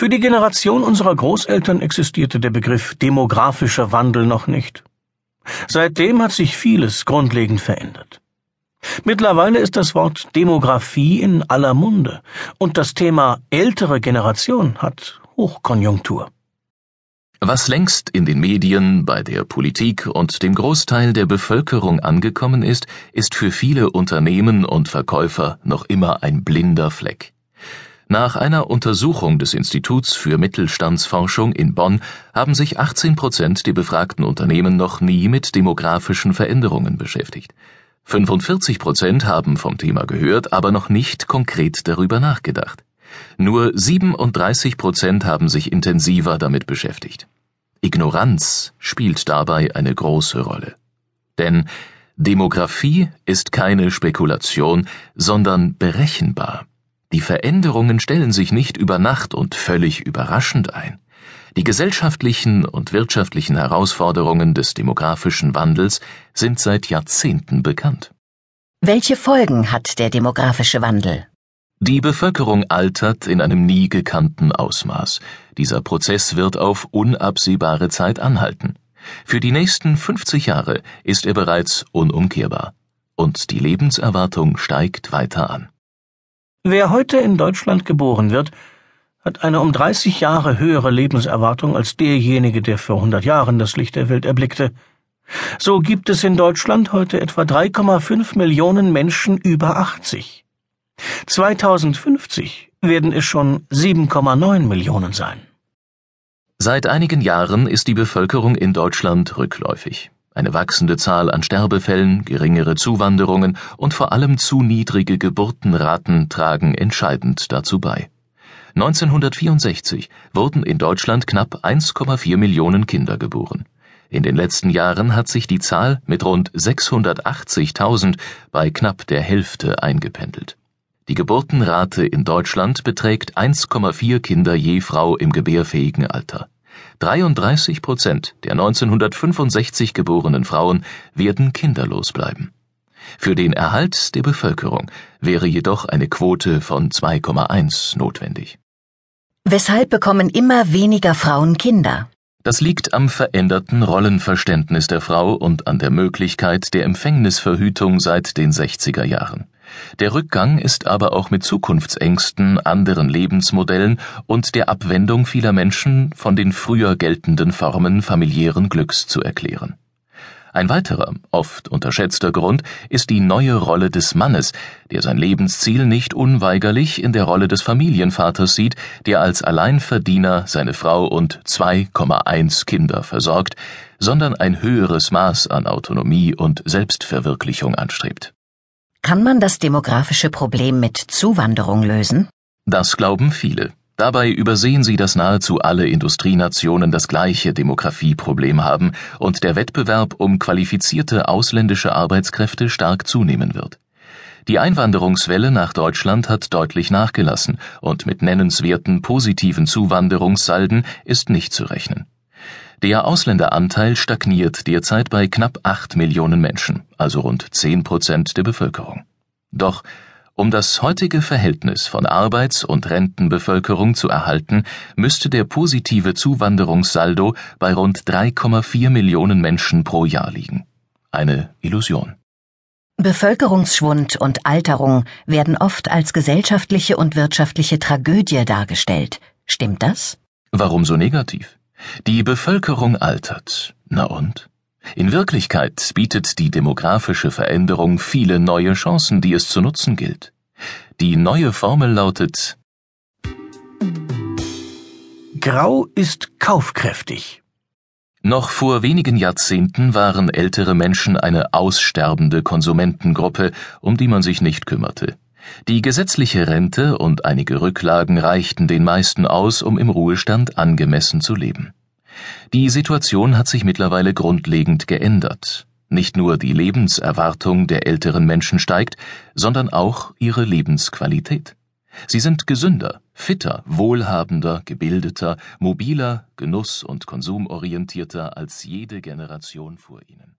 Für die Generation unserer Großeltern existierte der Begriff demografischer Wandel noch nicht. Seitdem hat sich vieles grundlegend verändert. Mittlerweile ist das Wort Demografie in aller Munde und das Thema ältere Generation hat Hochkonjunktur. Was längst in den Medien, bei der Politik und dem Großteil der Bevölkerung angekommen ist, ist für viele Unternehmen und Verkäufer noch immer ein blinder Fleck. Nach einer Untersuchung des Instituts für Mittelstandsforschung in Bonn haben sich 18 Prozent der befragten Unternehmen noch nie mit demografischen Veränderungen beschäftigt. 45 Prozent haben vom Thema gehört, aber noch nicht konkret darüber nachgedacht. Nur 37 Prozent haben sich intensiver damit beschäftigt. Ignoranz spielt dabei eine große Rolle. Denn Demografie ist keine Spekulation, sondern berechenbar. Die Veränderungen stellen sich nicht über Nacht und völlig überraschend ein. Die gesellschaftlichen und wirtschaftlichen Herausforderungen des demografischen Wandels sind seit Jahrzehnten bekannt. Welche Folgen hat der demografische Wandel? Die Bevölkerung altert in einem nie gekannten Ausmaß. Dieser Prozess wird auf unabsehbare Zeit anhalten. Für die nächsten 50 Jahre ist er bereits unumkehrbar. Und die Lebenserwartung steigt weiter an. Wer heute in Deutschland geboren wird, hat eine um 30 Jahre höhere Lebenserwartung als derjenige, der vor 100 Jahren das Licht der Welt erblickte. So gibt es in Deutschland heute etwa 3,5 Millionen Menschen über 80. 2050 werden es schon 7,9 Millionen sein. Seit einigen Jahren ist die Bevölkerung in Deutschland rückläufig. Eine wachsende Zahl an Sterbefällen, geringere Zuwanderungen und vor allem zu niedrige Geburtenraten tragen entscheidend dazu bei. 1964 wurden in Deutschland knapp 1,4 Millionen Kinder geboren. In den letzten Jahren hat sich die Zahl mit rund 680.000 bei knapp der Hälfte eingependelt. Die Geburtenrate in Deutschland beträgt 1,4 Kinder je Frau im gebärfähigen Alter. 33 Prozent der 1965 geborenen Frauen werden kinderlos bleiben. Für den Erhalt der Bevölkerung wäre jedoch eine Quote von 2,1 notwendig. Weshalb bekommen immer weniger Frauen Kinder? Das liegt am veränderten Rollenverständnis der Frau und an der Möglichkeit der Empfängnisverhütung seit den 60er Jahren. Der Rückgang ist aber auch mit Zukunftsängsten, anderen Lebensmodellen und der Abwendung vieler Menschen von den früher geltenden Formen familiären Glücks zu erklären. Ein weiterer, oft unterschätzter Grund ist die neue Rolle des Mannes, der sein Lebensziel nicht unweigerlich in der Rolle des Familienvaters sieht, der als Alleinverdiener seine Frau und 2,1 Kinder versorgt, sondern ein höheres Maß an Autonomie und Selbstverwirklichung anstrebt. Kann man das demografische Problem mit Zuwanderung lösen? Das glauben viele. Dabei übersehen sie, dass nahezu alle Industrienationen das gleiche Demografieproblem haben und der Wettbewerb um qualifizierte ausländische Arbeitskräfte stark zunehmen wird. Die Einwanderungswelle nach Deutschland hat deutlich nachgelassen und mit nennenswerten positiven Zuwanderungssalden ist nicht zu rechnen. Der Ausländeranteil stagniert derzeit bei knapp acht Millionen Menschen, also rund zehn Prozent der Bevölkerung. Doch um das heutige Verhältnis von Arbeits- und Rentenbevölkerung zu erhalten, müsste der positive Zuwanderungssaldo bei rund 3,4 Millionen Menschen pro Jahr liegen. Eine Illusion. Bevölkerungsschwund und Alterung werden oft als gesellschaftliche und wirtschaftliche Tragödie dargestellt. Stimmt das? Warum so negativ? Die Bevölkerung altert. Na und? In Wirklichkeit bietet die demografische Veränderung viele neue Chancen, die es zu nutzen gilt. Die neue Formel lautet Grau ist kaufkräftig. Noch vor wenigen Jahrzehnten waren ältere Menschen eine aussterbende Konsumentengruppe, um die man sich nicht kümmerte. Die gesetzliche Rente und einige Rücklagen reichten den meisten aus, um im Ruhestand angemessen zu leben. Die Situation hat sich mittlerweile grundlegend geändert. Nicht nur die Lebenserwartung der älteren Menschen steigt, sondern auch ihre Lebensqualität. Sie sind gesünder, fitter, wohlhabender, gebildeter, mobiler, genuss- und konsumorientierter als jede Generation vor ihnen.